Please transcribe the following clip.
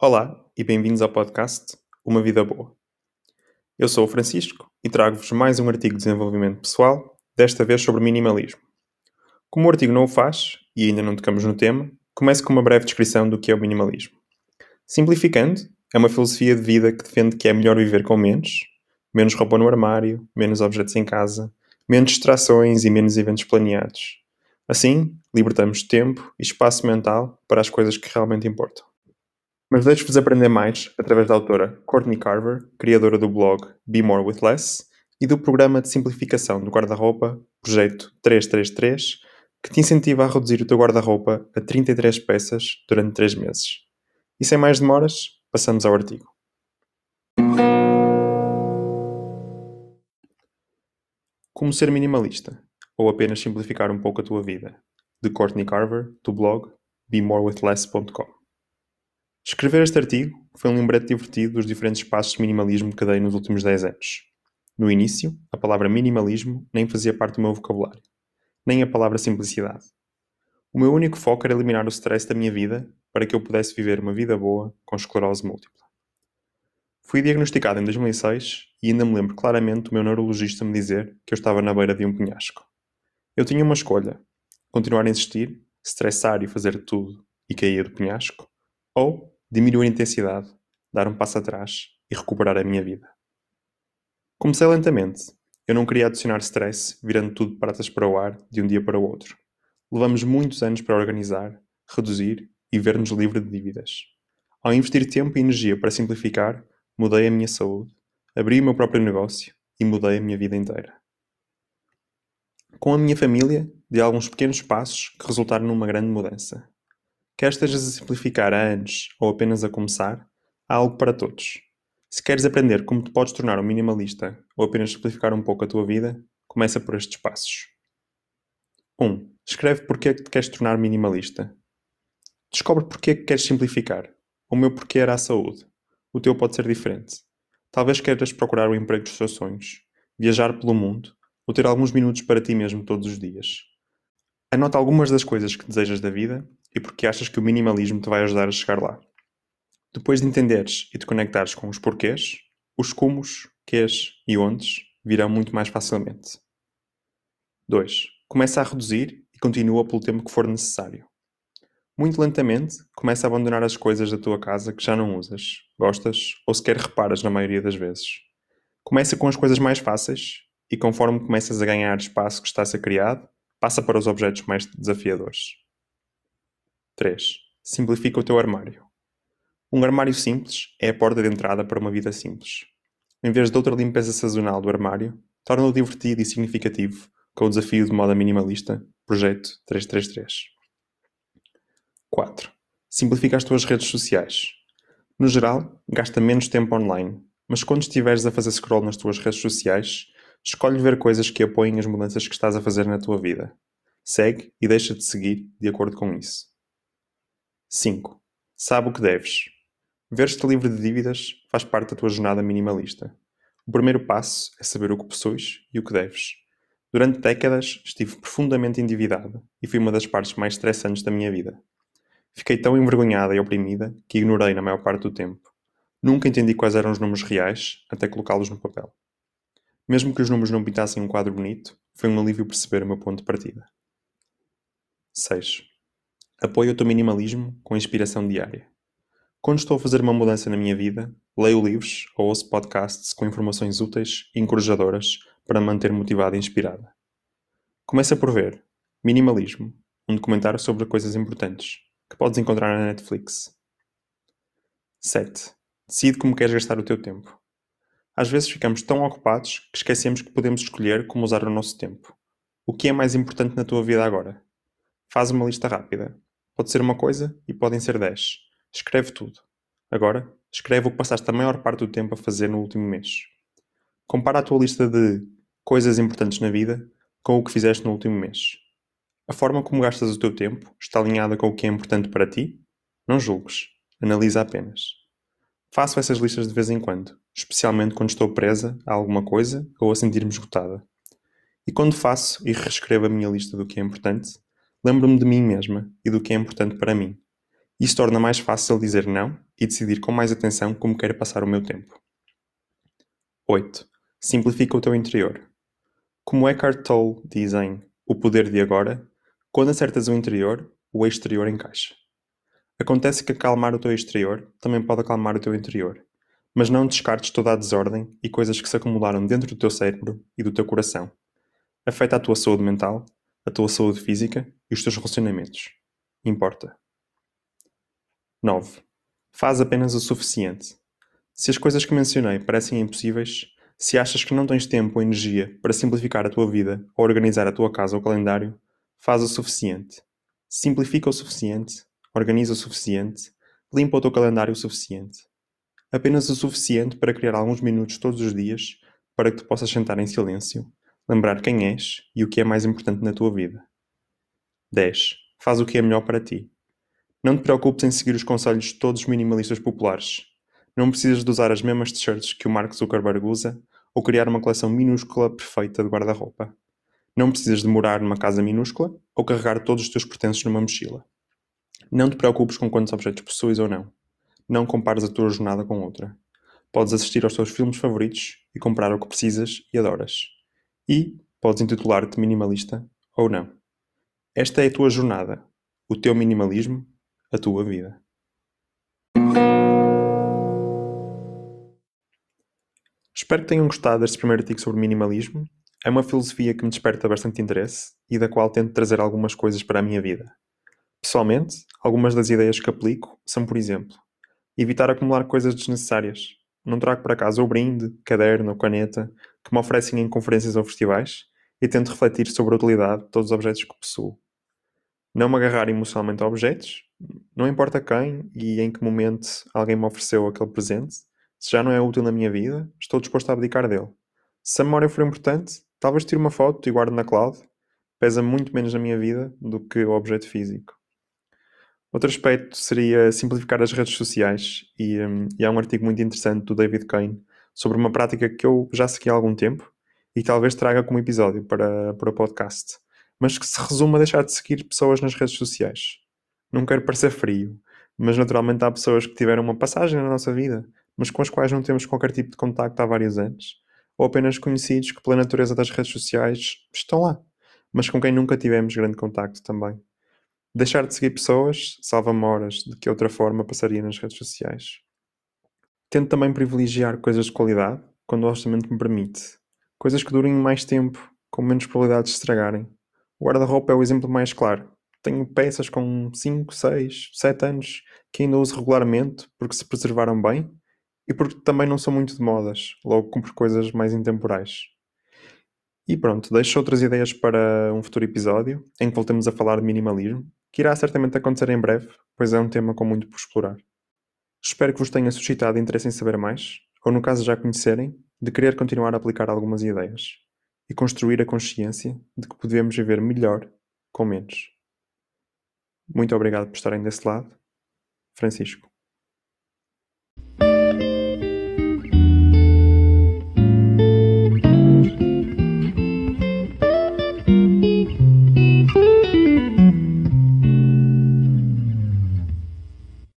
Olá e bem-vindos ao podcast Uma Vida Boa. Eu sou o Francisco e trago-vos mais um artigo de desenvolvimento pessoal, desta vez sobre minimalismo. Como o artigo não o faz, e ainda não tocamos no tema, começo com uma breve descrição do que é o minimalismo. Simplificando, é uma filosofia de vida que defende que é melhor viver com menos, menos roupa no armário, menos objetos em casa, menos distrações e menos eventos planeados. Assim, libertamos tempo e espaço mental para as coisas que realmente importam. Mas deixo-vos aprender mais através da autora Courtney Carver, criadora do blog Be More With Less e do programa de simplificação do guarda-roupa Projeto 333, que te incentiva a reduzir o teu guarda-roupa a 33 peças durante 3 meses. E sem mais demoras, passamos ao artigo. Como ser minimalista, ou apenas simplificar um pouco a tua vida, de Courtney Carver, do blog BeMoreWithLess.com. Escrever este artigo foi um lembrete divertido dos diferentes passos de minimalismo que dei nos últimos 10 anos. No início, a palavra minimalismo nem fazia parte do meu vocabulário, nem a palavra simplicidade. O meu único foco era eliminar o stress da minha vida para que eu pudesse viver uma vida boa com esclerose múltipla. Fui diagnosticado em 2006 e ainda me lembro claramente do meu neurologista me dizer que eu estava na beira de um penhasco. Eu tinha uma escolha: continuar a insistir, estressar e fazer tudo e cair do penhasco, ou diminuir a intensidade, dar um passo atrás e recuperar a minha vida. Comecei lentamente. Eu não queria adicionar stress, virando tudo pratas para o ar de um dia para o outro. Levamos muitos anos para organizar, reduzir e ver-nos livre de dívidas. Ao investir tempo e energia para simplificar, mudei a minha saúde, abri o meu próprio negócio e mudei a minha vida inteira. Com a minha família, dei alguns pequenos passos que resultaram numa grande mudança. Quer estejas a simplificar há anos ou apenas a começar, há algo para todos. Se queres aprender como te podes tornar um minimalista ou apenas simplificar um pouco a tua vida, começa por estes passos. 1. Um, escreve porque é que te queres tornar minimalista. Descobre porque é que queres simplificar. O meu porquê era a saúde. O teu pode ser diferente. Talvez queiras procurar o emprego dos teus sonhos, viajar pelo mundo ou ter alguns minutos para ti mesmo todos os dias. Anota algumas das coisas que desejas da vida e porque achas que o minimalismo te vai ajudar a chegar lá. Depois de entenderes e te conectares com os porquês, os comos, quês e ondes virão muito mais facilmente. 2. Começa a reduzir e continua pelo tempo que for necessário. Muito lentamente, começa a abandonar as coisas da tua casa que já não usas, gostas ou sequer reparas na maioria das vezes. Começa com as coisas mais fáceis e conforme começas a ganhar espaço que está a ser criado, passa para os objetos mais desafiadores. 3. Simplifica o teu armário. Um armário simples é a porta de entrada para uma vida simples. Em vez de outra limpeza sazonal do armário, torna-o divertido e significativo com o desafio de moda minimalista Projeto 333. 4. Simplifica as tuas redes sociais. No geral, gasta menos tempo online, mas quando estiveres a fazer scroll nas tuas redes sociais, escolhe ver coisas que apoiem as mudanças que estás a fazer na tua vida. Segue e deixa de seguir de acordo com isso. 5. Sabe o que deves. Ver-te livre de dívidas faz parte da tua jornada minimalista. O primeiro passo é saber o que possuis e o que deves. Durante décadas estive profundamente endividado e fui uma das partes mais estressantes da minha vida. Fiquei tão envergonhada e oprimida que ignorei na maior parte do tempo. Nunca entendi quais eram os números reais até colocá-los no papel. Mesmo que os números não pintassem um quadro bonito, foi um alívio perceber o meu ponto de partida. 6. Apoio o teu minimalismo com inspiração diária. Quando estou a fazer uma mudança na minha vida, leio livros ou ouço podcasts com informações úteis e encorajadoras para manter motivada e inspirada. Começa por ver Minimalismo, um documentário sobre coisas importantes, que podes encontrar na Netflix. 7. Decide como queres gastar o teu tempo. Às vezes ficamos tão ocupados que esquecemos que podemos escolher como usar o nosso tempo. O que é mais importante na tua vida agora? Faz uma lista rápida. Pode ser uma coisa e podem ser dez. Escreve tudo. Agora, escreve o que passaste a maior parte do tempo a fazer no último mês. Compara a tua lista de coisas importantes na vida com o que fizeste no último mês. A forma como gastas o teu tempo está alinhada com o que é importante para ti? Não julgues. Analisa apenas. Faço essas listas de vez em quando, especialmente quando estou presa a alguma coisa ou a sentir-me esgotada. E quando faço e reescrevo a minha lista do que é importante, Lembro-me de mim mesma e do que é importante para mim. Isso torna mais fácil dizer não e decidir com mais atenção como quero passar o meu tempo. 8. Simplifica o teu interior. Como Eckhart Tolle diz em O Poder de Agora, quando acertas o interior, o exterior encaixa. Acontece que acalmar o teu exterior também pode acalmar o teu interior, mas não descartes toda a desordem e coisas que se acumularam dentro do teu cérebro e do teu coração. Afeta a tua saúde mental, a tua saúde física e os teus relacionamentos. Importa. 9. Faz apenas o suficiente. Se as coisas que mencionei parecem impossíveis, se achas que não tens tempo ou energia para simplificar a tua vida ou organizar a tua casa ou calendário, faz o suficiente. Simplifica o suficiente, organiza o suficiente, limpa o teu calendário o suficiente. Apenas o suficiente para criar alguns minutos todos os dias para que tu possas sentar em silêncio, lembrar quem és e o que é mais importante na tua vida. 10. Faz o que é melhor para ti. Não te preocupes em seguir os conselhos de todos os minimalistas populares. Não precisas de usar as mesmas t-shirts que o Mark Zuckerberg usa ou criar uma coleção minúscula perfeita de guarda-roupa. Não precisas de morar numa casa minúscula ou carregar todos os teus pertences numa mochila. Não te preocupes com quantos objetos possuis ou não. Não compares a tua jornada com outra. Podes assistir aos teus filmes favoritos e comprar o que precisas e adoras. E podes intitular-te minimalista ou não. Esta é a tua jornada, o teu minimalismo a tua vida. Espero que tenham gostado deste primeiro artigo sobre minimalismo. É uma filosofia que me desperta bastante interesse e da qual tento trazer algumas coisas para a minha vida. Pessoalmente, algumas das ideias que aplico são, por exemplo, evitar acumular coisas desnecessárias. Não trago para casa o brinde, caderno ou caneta que me oferecem em conferências ou festivais e tento refletir sobre a utilidade de todos os objetos que possuo. Não me agarrar emocionalmente a objetos, não importa quem e em que momento alguém me ofereceu aquele presente, se já não é útil na minha vida, estou disposto a abdicar dele. Se a memória for importante, talvez tire uma foto e guarde na cloud. Pesa muito menos na minha vida do que o objeto físico. Outro aspecto seria simplificar as redes sociais, e, um, e há um artigo muito interessante do David Kane sobre uma prática que eu já segui há algum tempo e talvez traga como episódio para, para o podcast, mas que se resume a deixar de seguir pessoas nas redes sociais. Não quero parecer frio, mas naturalmente há pessoas que tiveram uma passagem na nossa vida, mas com as quais não temos qualquer tipo de contacto há vários anos, ou apenas conhecidos que, pela natureza das redes sociais, estão lá, mas com quem nunca tivemos grande contacto também. Deixar de seguir pessoas salva-me horas de que outra forma passaria nas redes sociais. Tento também privilegiar coisas de qualidade quando o orçamento me permite. Coisas que durem mais tempo, com menos probabilidade de estragarem. O guarda-roupa é o exemplo mais claro. Tenho peças com 5, 6, 7 anos que ainda uso regularmente porque se preservaram bem e porque também não são muito de modas, logo compro coisas mais intemporais. E pronto, deixo outras ideias para um futuro episódio em que voltemos a falar de minimalismo, que irá certamente acontecer em breve, pois é um tema com muito por explorar. Espero que vos tenha suscitado interesse em saber mais, ou no caso já conhecerem, de querer continuar a aplicar algumas ideias e construir a consciência de que podemos viver melhor com menos. Muito obrigado por estarem desse lado. Francisco.